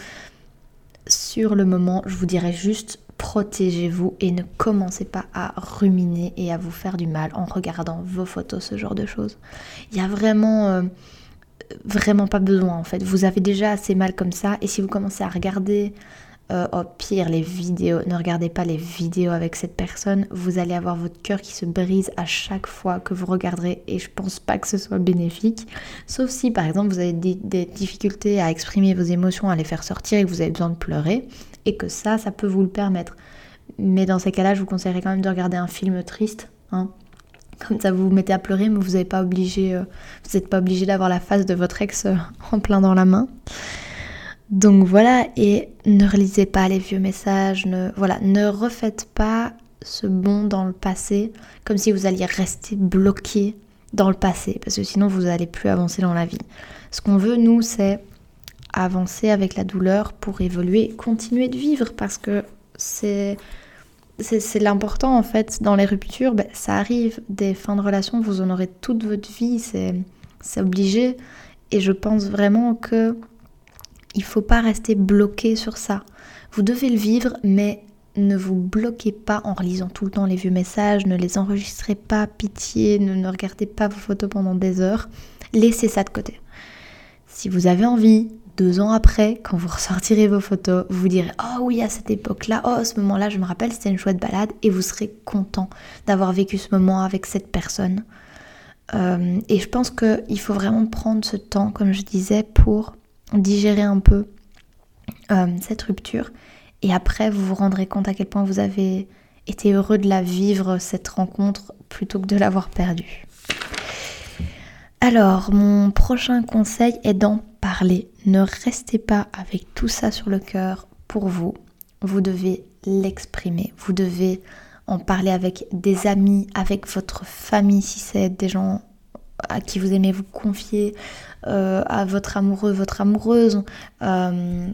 Sur le moment, je vous dirais juste protégez-vous et ne commencez pas à ruminer et à vous faire du mal en regardant vos photos, ce genre de choses. Il y a vraiment, euh, vraiment pas besoin en fait. Vous avez déjà assez mal comme ça et si vous commencez à regarder au pire, les vidéos, ne regardez pas les vidéos avec cette personne. Vous allez avoir votre cœur qui se brise à chaque fois que vous regarderez et je pense pas que ce soit bénéfique. Sauf si par exemple vous avez des, difficultés à exprimer vos émotions, à les faire sortir et que vous avez besoin de pleurer et que ça, ça peut vous le permettre. Mais dans ces cas-là, je vous conseillerais quand même de regarder un film triste. Hein. Comme ça, vous vous mettez à pleurer, mais vous n'êtes pas obligé, euh, obligé d'avoir la face de votre ex euh, en plein dans la main. Donc voilà, et ne relisez pas les vieux messages, ne, voilà, ne refaites pas ce bond dans le passé comme si vous alliez rester bloqué dans le passé, parce que sinon vous n'allez plus avancer dans la vie. Ce qu'on veut, nous, c'est avancer avec la douleur pour évoluer, continuer de vivre, parce que c'est c'est l'important en fait dans les ruptures, ben, ça arrive des fins de relation, vous en aurez toute votre vie, c'est obligé. Et je pense vraiment que il faut pas rester bloqué sur ça. Vous devez le vivre, mais ne vous bloquez pas en relisant tout le temps les vieux messages, ne les enregistrez pas, pitié, ne, ne regardez pas vos photos pendant des heures. Laissez ça de côté. Si vous avez envie, deux ans après, quand vous ressortirez vos photos, vous direz Oh oui, à cette époque-là, oh, ce moment-là, je me rappelle, c'était une chouette balade, et vous serez content d'avoir vécu ce moment avec cette personne. Euh, et je pense qu'il faut vraiment prendre ce temps, comme je disais, pour digérer un peu euh, cette rupture Et après, vous vous rendrez compte à quel point vous avez été heureux de la vivre, cette rencontre, plutôt que de l'avoir perdue. Alors, mon prochain conseil est d'en parler. Ne restez pas avec tout ça sur le cœur pour vous. Vous devez l'exprimer. Vous devez en parler avec des amis, avec votre famille, si c'est des gens à qui vous aimez vous confier, euh, à votre amoureux, votre amoureuse, euh,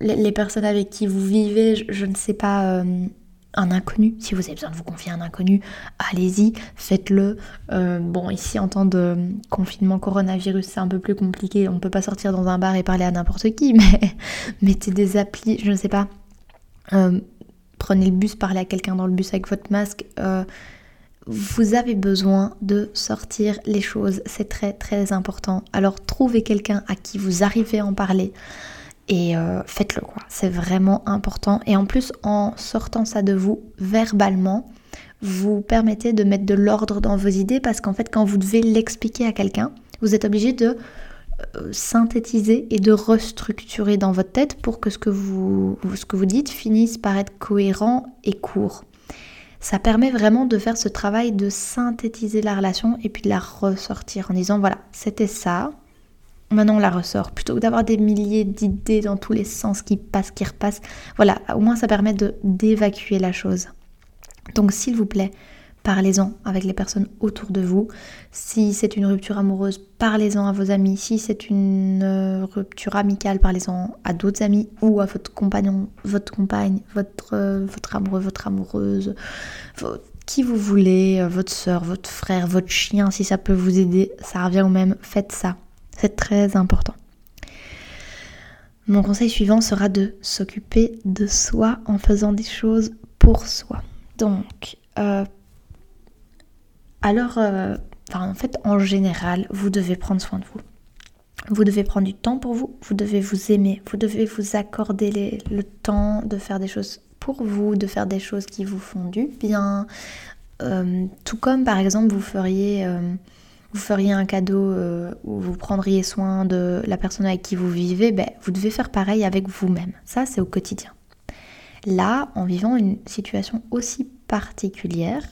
les, personnes avec qui vous vivez, je, ne sais pas, euh, un inconnu. Si vous avez besoin de vous confier à un inconnu, allez-y, faites-le. bon, ici en temps de confinement coronavirus, c'est un peu plus compliqué. On ne peut pas sortir dans un bar et parler à n'importe qui, mais mettez des applis, je ne sais pas. prenez le bus, parlez à quelqu'un dans le bus avec votre masque vous avez besoin de sortir les choses, c'est très très important. Alors trouvez quelqu'un à qui vous arrivez à en parler et euh, faites-le quoi, c'est vraiment important. Et en plus en sortant ça de vous verbalement, vous permettez de mettre de l'ordre dans vos idées parce qu'en fait quand vous devez l'expliquer à quelqu'un, vous êtes obligé de euh, synthétiser et de restructurer dans votre tête pour que ce que vous, ce que vous dites finisse par être cohérent et court ça permet vraiment de faire ce travail de synthétiser la relation et puis de la ressortir en disant voilà, c'était ça, maintenant on la ressort. Plutôt que d'avoir des milliers d'idées dans tous les sens qui passent, qui repassent, voilà, au moins ça permet de d'évacuer la chose. Donc s'il vous plaît, parlez-en avec les personnes autour de vous. Si c'est une rupture amoureuse, parlez-en à vos amis. Si c'est une euh, rupture amicale, parlez-en à d'autres amis ou à votre compagnon, votre compagne, votre, euh, votre amoureux, votre amoureuse, qui vous voulez, euh, votre soeur, votre frère, votre chien, si ça peut vous aider, ça revient au même. Faites ça. C'est très important. Mon conseil suivant sera de s'occuper de soi en faisant des choses pour soi. Donc, alors, euh, en fait, en général, vous devez prendre soin de vous. Vous devez prendre du temps pour vous, vous devez vous aimer, vous devez vous accorder le temps de faire des choses pour vous, de faire des choses qui vous font du bien. Euh, tout comme par exemple vous feriez, euh, vous feriez un cadeau où vous prendriez soin de la personne avec qui vous vivez, ben, vous devez faire pareil avec vous-même. Ça c'est au quotidien. Là, en vivant une situation aussi particulière,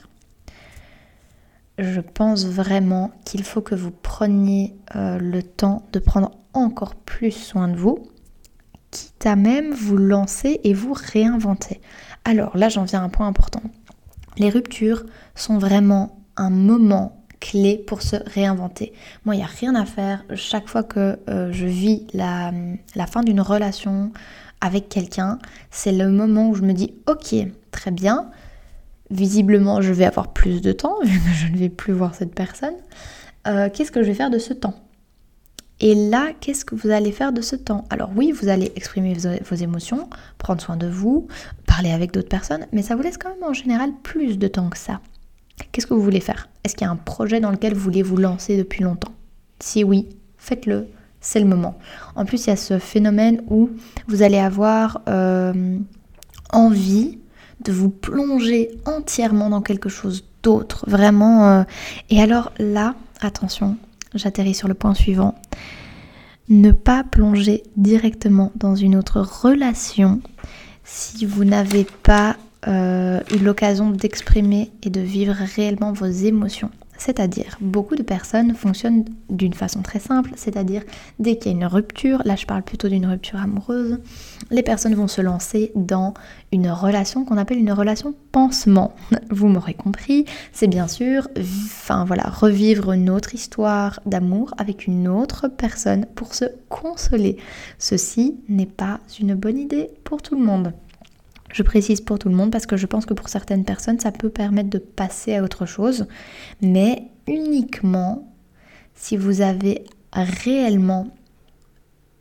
je pense vraiment qu'il faut que vous preniez euh, le temps de prendre encore plus soin de vous, quitte à même vous lancer et vous réinventer. Alors là, j'en viens à un point important. Les ruptures sont vraiment un moment clé pour se réinventer. Moi, il n'y a rien à faire. Chaque fois que euh, je vis la, la fin d'une relation avec quelqu'un, c'est le moment où je me dis, ok, très bien, visiblement je vais avoir plus de temps vu que je ne vais plus voir cette personne. Euh, qu'est-ce que je vais faire de ce temps? Et là, qu'est-ce que vous allez faire de ce temps? Alors oui, vous allez exprimer vos, émotions, prendre soin de vous, parler avec d'autres personnes, mais ça vous laisse quand même en général plus de temps que ça. Qu'est-ce que vous voulez faire? Est-ce qu'il y a un projet dans lequel vous voulez vous lancer depuis longtemps? Si oui, faites-le, c'est le moment. En plus, il y a ce phénomène où vous allez avoir euh, envie de vous plonger entièrement dans quelque chose d'autre, vraiment. Euh, et alors là, attention, j'atterris sur le point suivant. Ne pas plonger directement dans une autre relation si vous n'avez pas euh, eu l'occasion d'exprimer et de vivre réellement vos émotions. C'est-à-dire, beaucoup de personnes fonctionnent d'une façon très simple, c'est-à-dire dès qu'il y a une rupture, là je parle plutôt d'une rupture amoureuse, les personnes vont se lancer dans une relation qu'on appelle une relation pansement. Vous m'aurez compris, c'est bien sûr, enfin voilà, revivre une autre histoire d'amour avec une autre personne pour se consoler. Ceci n'est pas une bonne idée pour tout le monde. Je précise pour tout le monde parce que je pense que pour certaines personnes, ça peut permettre de passer à autre chose, mais uniquement si vous avez réellement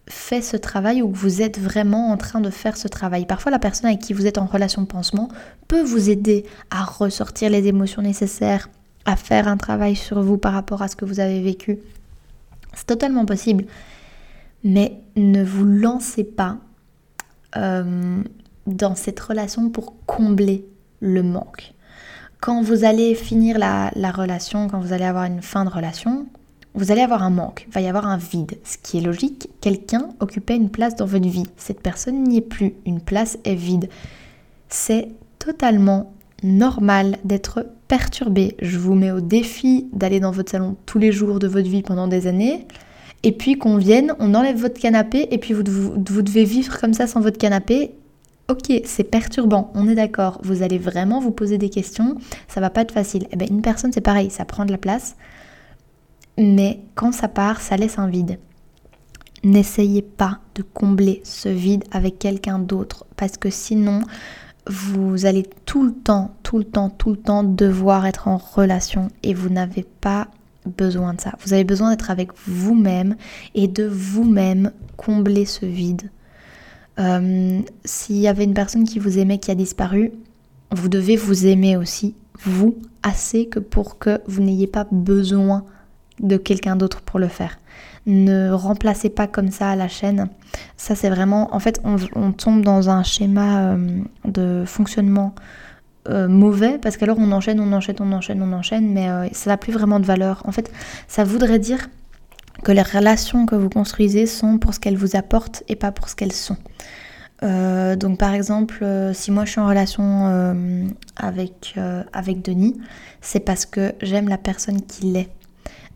fait ce travail ou que vous êtes vraiment en train de faire ce travail. Parfois, la personne avec qui vous êtes en relation de pansement peut vous aider à ressortir les émotions nécessaires, à faire un travail sur vous par rapport à ce que vous avez vécu. C'est totalement possible. Mais ne vous lancez pas euh, dans cette relation pour combler le manque. Quand vous allez finir la, relation, quand vous allez avoir une fin de relation, vous allez avoir un manque, il va y avoir un vide. Ce qui est logique, quelqu'un occupait une place dans votre vie. Cette personne n'y est plus, une place est vide. C'est totalement normal d'être perturbé. Je vous mets au défi d'aller dans votre salon tous les jours de votre vie pendant des années. Et puis qu'on vienne, on enlève votre canapé et puis vous, devez vivre comme ça sans votre canapé. Ok, c'est perturbant, on est d'accord. Vous allez vraiment vous poser des questions, ça va pas être facile. Eh bien, une personne, c'est pareil, ça prend de la place. Mais quand ça part, ça laisse un vide. N'essayez pas de combler ce vide avec quelqu'un d'autre parce que sinon, vous allez tout le temps, tout le temps, tout le temps devoir être en relation et vous n'avez pas besoin de ça. Vous avez besoin d'être avec vous-même et de vous-même combler ce vide. Euh, s'il y avait une personne qui vous aimait qui a disparu, vous devez vous aimer aussi, vous, assez que pour que vous n'ayez pas besoin de quelqu'un d'autre pour le faire. Ne remplacez pas comme ça la chaîne. Ça, c'est vraiment. En fait, on, tombe dans un schéma euh, de fonctionnement euh, mauvais parce qu'alors on enchaîne, on enchaîne, on enchaîne, on enchaîne, mais ça n'a plus vraiment de valeur. En fait, ça voudrait dire que les relations que vous construisez sont pour ce qu'elles vous apportent et pas pour ce qu'elles sont. donc par exemple, si moi je suis en relation avec, avec Denis, c'est parce que j'aime la personne qu'il est.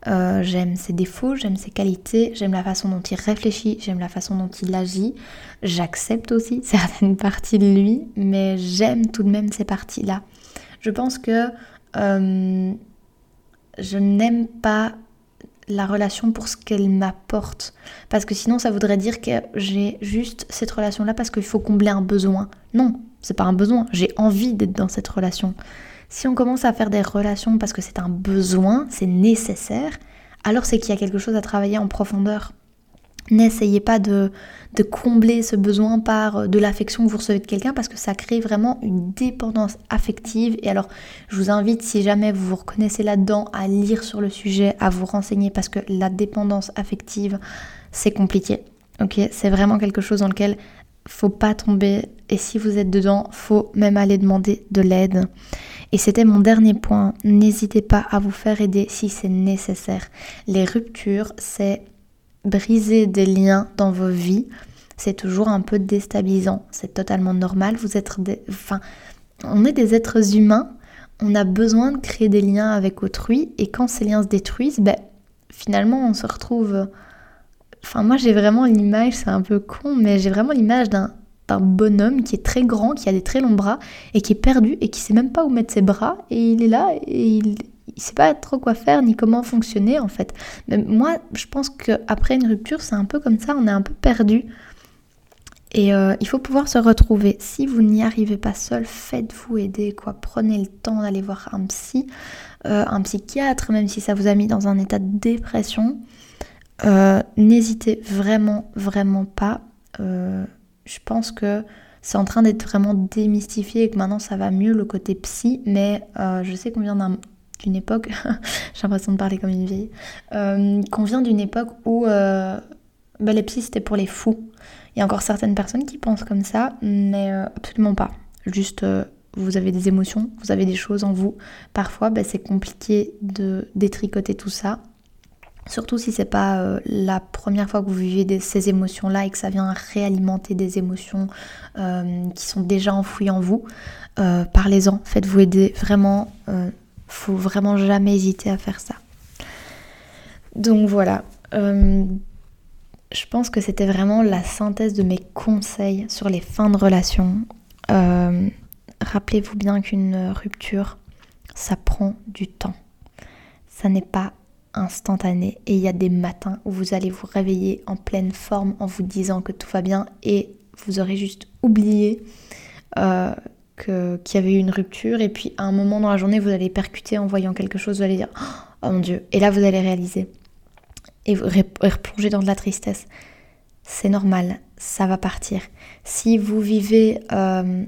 Euh, j'aime ses défauts, j'aime ses qualités, j'aime la façon dont il réfléchit, j'aime la façon dont il agit. J'accepte aussi certaines parties de lui, mais j'aime tout de même ces parties-là. Je pense que euh, je n'aime pas la relation pour ce qu'elle m'apporte. Parce que sinon, ça voudrait dire que j'ai juste cette relation-là parce qu'il faut combler un besoin. Non, c'est pas un besoin. J'ai envie d'être dans cette relation. Si on commence à faire des relations parce que c'est un besoin, c'est nécessaire, alors c'est qu'il y a quelque chose à travailler en profondeur. N'essayez pas de, de, combler ce besoin par euh, de l'affection que vous recevez de quelqu'un parce que ça crée vraiment une dépendance affective. Et alors, je vous invite, si jamais vous vous reconnaissez là-dedans, à lire sur le sujet, à vous renseigner parce que la dépendance affective, c'est compliqué. Ok, c'est vraiment quelque chose dans lequel faut pas tomber. Et si vous êtes dedans, faut même aller demander de l'aide. Et c'était mon dernier point. N'hésitez pas à vous faire aider si c'est nécessaire. Les ruptures, c'est briser des liens dans vos vies. C'est toujours un peu déstabilisant. C'est totalement normal. Vous êtes des... enfin, on est des êtres humains. On a besoin de créer des liens avec autrui. Et quand ces liens se détruisent, ben, finalement, on se retrouve. Enfin, moi, j'ai vraiment l'image, c'est un peu con, mais j'ai vraiment l'image d'un bonhomme qui est très grand, qui a des très longs bras et qui est perdu et qui sait même pas où mettre ses bras et il est là et il, il sait pas trop quoi faire ni comment fonctionner en fait. Mais moi, je pense qu'après une rupture, c'est un peu comme ça, on est un peu perdu. Et euh, il faut pouvoir se retrouver. Si vous n'y arrivez pas seul, faites-vous aider, quoi. Prenez le temps d'aller voir un psy, euh, un psychiatre, même si ça vous a mis dans un état de dépression. Euh, n'hésitez vraiment, vraiment pas je pense que c'est en train d'être vraiment démystifié et que maintenant ça va mieux le côté psy, mais je sais qu'on vient d'une époque, j'ai l'impression de parler comme une vieille, euh, qu'on vient d'une époque où euh, bah, les psys c'était pour les fous. Il y a encore certaines personnes qui pensent comme ça, mais absolument pas. Juste vous avez des émotions, vous avez des choses en vous. Parfois, bah, c'est compliqué de détricoter tout ça. Surtout si c'est pas euh, la première fois que vous vivez ces émotions-là et que ça vient réalimenter des émotions euh, qui sont déjà enfouies en vous, euh, parlez-en, faites-vous aider. Vraiment, faut vraiment jamais hésiter à faire ça. Donc voilà, je pense que c'était vraiment la synthèse de mes conseils sur les fins de relation. Rappelez-vous bien qu'une rupture, ça prend du temps. Ça n'est pas instantané et il y a des matins où vous allez vous réveiller en pleine forme en vous disant que tout va bien et vous aurez juste oublié euh, qu'il y avait eu une rupture et puis à un moment dans la journée vous allez percuter en voyant quelque chose, vous allez dire oh mon dieu et là vous allez réaliser et vous replonger dans de la tristesse. C'est normal, ça va partir. Si vous vivez euh,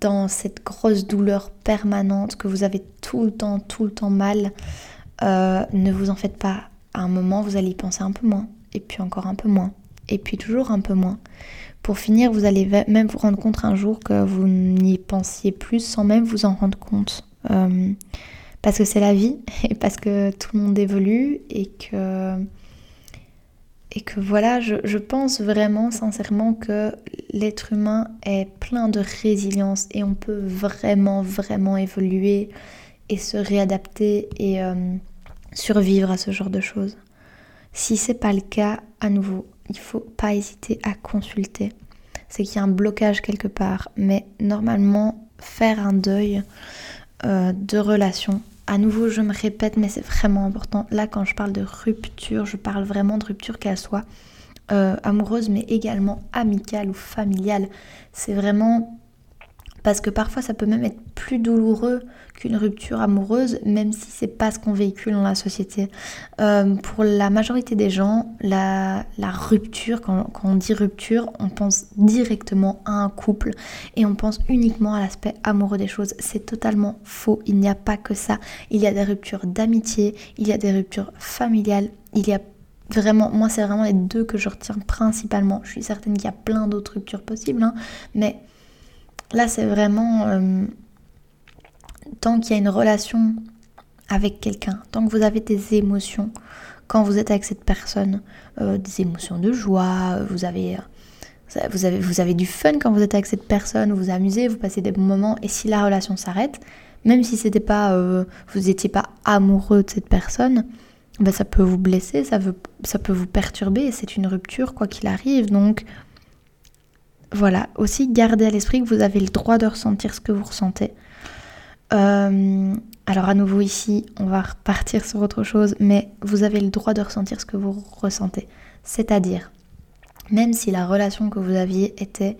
dans cette grosse douleur permanente, que vous avez tout le temps, tout le temps mal, euh, ne vous en faites pas. À un moment, vous allez y penser un peu moins, et puis encore un peu moins, et puis toujours un peu moins. Pour finir, vous allez même vous rendre compte un jour que vous n'y pensiez plus sans même vous en rendre compte. Euh, parce que c'est la vie et parce que tout le monde évolue et que voilà, je, pense vraiment sincèrement que l'être humain est plein de résilience et on peut vraiment, vraiment évoluer et se réadapter et euh, survivre à ce genre de choses. Si c'est pas le cas, à nouveau, il faut pas hésiter à consulter. C'est qu'il y a un blocage quelque part, mais normalement, faire un deuil euh, de relation à nouveau, je me répète, mais c'est vraiment important. Là, quand je parle de rupture, je parle vraiment de rupture qu'elle soit euh, amoureuse, mais également amicale ou familiale. C'est vraiment parce que parfois ça peut même être plus douloureux qu'une rupture amoureuse, même si c'est pas ce qu'on véhicule dans la société. Euh, pour la majorité des gens, la, rupture, quand, on dit rupture, on pense directement à un couple et on pense uniquement à l'aspect amoureux des choses. C'est totalement faux. Il n'y a pas que ça. Il y a des ruptures d'amitié, il y a des ruptures familiales, il y a Vraiment, moi c'est vraiment les deux que je retiens principalement. Je suis certaine qu'il y a plein d'autres ruptures possibles, hein, mais Là, c'est vraiment euh, tant qu'il y a une relation avec quelqu'un, tant que vous avez des émotions quand vous êtes avec cette personne, euh, des émotions de joie, vous avez, vous, avez, du fun quand vous êtes avec cette personne, vous vous amusez, vous passez des bons moments, et si la relation s'arrête, même si c'était pas, euh, vous n'étiez pas amoureux de cette personne, ben ça peut vous blesser, ça, ça peut vous perturber, c'est une rupture quoi qu'il arrive, donc voilà, aussi gardez à l'esprit que vous avez le droit de ressentir ce que vous ressentez. Euh, alors à nouveau ici, on va repartir sur autre chose, mais vous avez le droit de ressentir ce que vous ressentez. C'est-à-dire, même si la relation que vous aviez était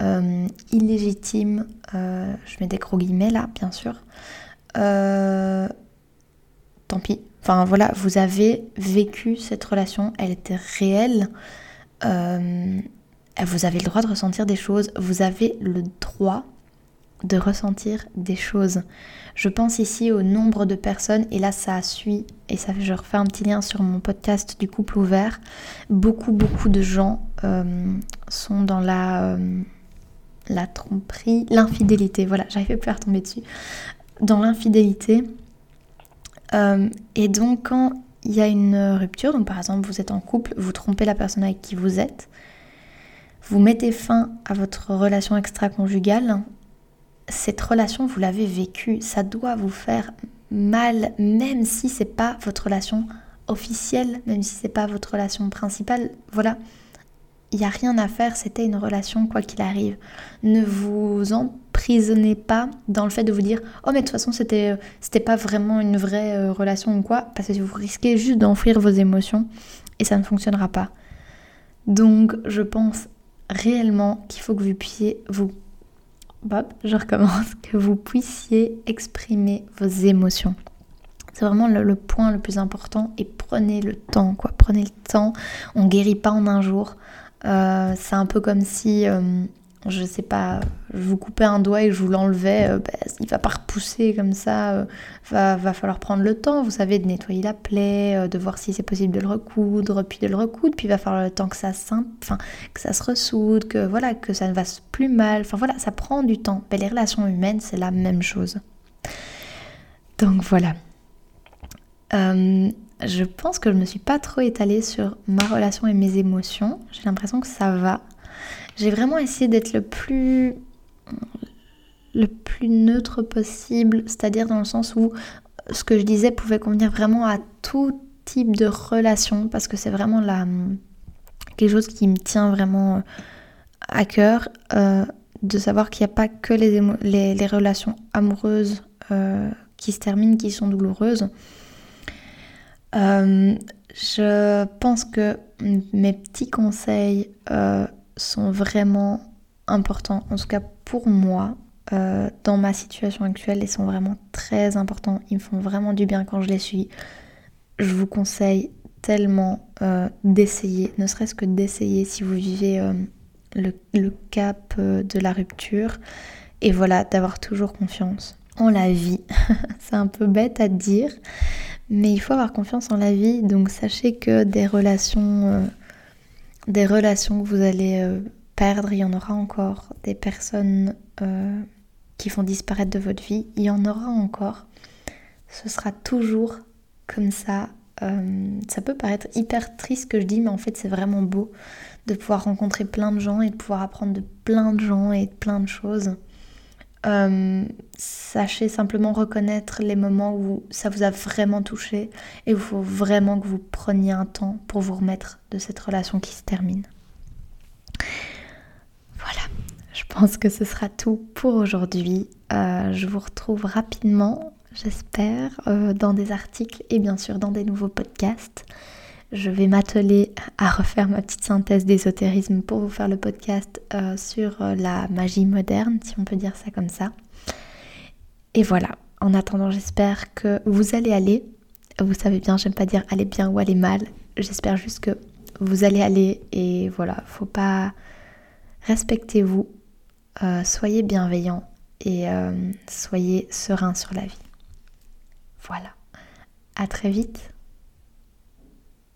euh, illégitime, euh, je mets des gros guillemets là, bien sûr, tant pis. Enfin voilà, vous avez vécu cette relation, elle était réelle vous avez le droit de ressentir des choses, vous avez le droit de ressentir des choses. Je pense ici au nombre de personnes, et là ça suit, et ça je refais un petit lien sur mon podcast du couple ouvert. Beaucoup, beaucoup de gens euh, sont dans la, euh, la tromperie, l'infidélité, voilà, j'arrivais plus à retomber dessus. Dans l'infidélité. Euh, et donc quand il y a une rupture, donc par exemple vous êtes en couple, vous trompez la personne avec qui vous êtes, vous mettez fin à votre relation extra-conjugale, cette relation, vous l'avez vécue, ça doit vous faire mal, même si c'est pas votre relation officielle, même si c'est pas votre relation principale. Voilà, il n'y a rien à faire, c'était une relation quoi qu'il arrive. Ne vous emprisonnez pas dans le fait de vous dire oh mais de toute façon c'était c'était pas vraiment une vraie euh, relation ou quoi parce que vous risquez juste d'enfuir vos émotions et ça ne fonctionnera pas. Donc je pense réellement qu'il faut que vous puissiez vous Bob, je recommence, que vous puissiez exprimer vos émotions. C'est vraiment le, point le plus important et prenez le temps, quoi. Prenez le temps. On guérit pas en un jour. Euh, c'est un peu comme si euh, je sais pas, je vous coupais un doigt et je vous l'enlevais, euh, bah, il va pas repousser comme ça, euh, va, va falloir prendre le temps, vous savez, de nettoyer la plaie, euh, de voir si c'est possible de le recoudre, puis de le recoudre, puis il va falloir le temps que ça, se ressoude, que voilà, que ça ne va plus mal, enfin voilà, ça prend du temps. Mais les relations humaines, c'est la même chose. Donc voilà. je pense que je ne me suis pas trop étalée sur ma relation et mes émotions. J'ai l'impression que ça va. J'ai vraiment essayé d'être le plus le plus neutre possible, c'est-à-dire dans le sens où ce que je disais pouvait convenir vraiment à tout type de relation parce que c'est vraiment la, quelque chose qui me tient vraiment à cœur euh, de savoir qu'il n'y a pas que les, les, relations amoureuses euh, qui se terminent qui sont douloureuses. Euh, je pense que mes petits conseils sont vraiment importants, en tout cas pour moi, euh, dans ma situation actuelle, ils sont vraiment très importants. Ils me font vraiment du bien quand je les suis. Je vous conseille tellement euh, d'essayer, ne serait-ce que d'essayer si vous vivez euh, le, le, cap de la rupture. Et voilà, d'avoir toujours confiance en la vie. C'est un peu bête à dire, mais il faut avoir confiance en la vie. Donc sachez que des relations des relations que vous allez euh, perdre, il y en aura encore. Des personnes euh, qui font disparaître de votre vie, il y en aura encore. ce sera toujours comme ça. Euh, ça peut paraître hyper triste que je dis, mais en fait c'est vraiment beau de pouvoir rencontrer plein de gens et de pouvoir apprendre de plein de gens et de plein de choses. Euh, sachez simplement reconnaître les moments où ça vous a vraiment touché et il faut vraiment que vous preniez un temps pour vous remettre de cette relation qui se termine. Voilà, je pense que ce sera tout pour aujourd'hui. Euh, je vous retrouve rapidement, j'espère, euh, dans des articles et bien sûr dans des nouveaux podcasts. Je vais m'atteler à refaire ma petite synthèse d'ésotérisme pour vous faire le podcast euh, sur la magie moderne, si on peut dire ça comme ça. Et voilà, en attendant, j'espère que vous allez aller. Vous savez bien, j'aime pas dire aller bien ou aller mal. J'espère juste que vous allez aller et voilà, faut pas respectez-vous, euh, soyez bienveillants et euh, soyez serein sur la vie. Voilà. À très vite.